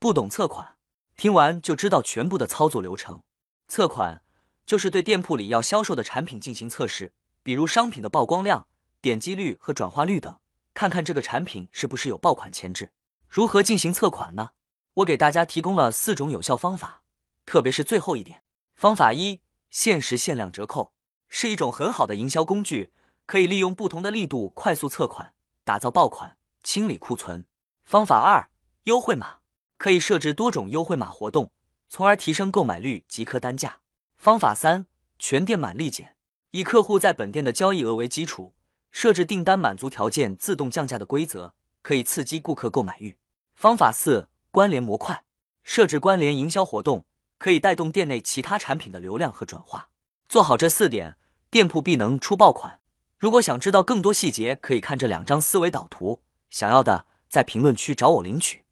不懂测款，听完就知道全部的操作流程。测款就是对店铺里要销售的产品进行测试，比如商品的曝光量、点击率和转化率等，看看这个产品是不是有爆款前置。如何进行测款呢？我给大家提供了四种有效方法，特别是最后一点。方法一：限时限量折扣是一种很好的营销工具，可以利用不同的力度快速测款，打造爆款，清理库存。方法二：优惠码可以设置多种优惠码活动，从而提升购买率及客单价。方法三：全店满立减，以客户在本店的交易额为基础，设置订单满足条件自动降价的规则，可以刺激顾客购买欲。方法四。关联模块设置关联营销活动，可以带动店内其他产品的流量和转化。做好这四点，店铺必能出爆款。如果想知道更多细节，可以看这两张思维导图。想要的在评论区找我领取。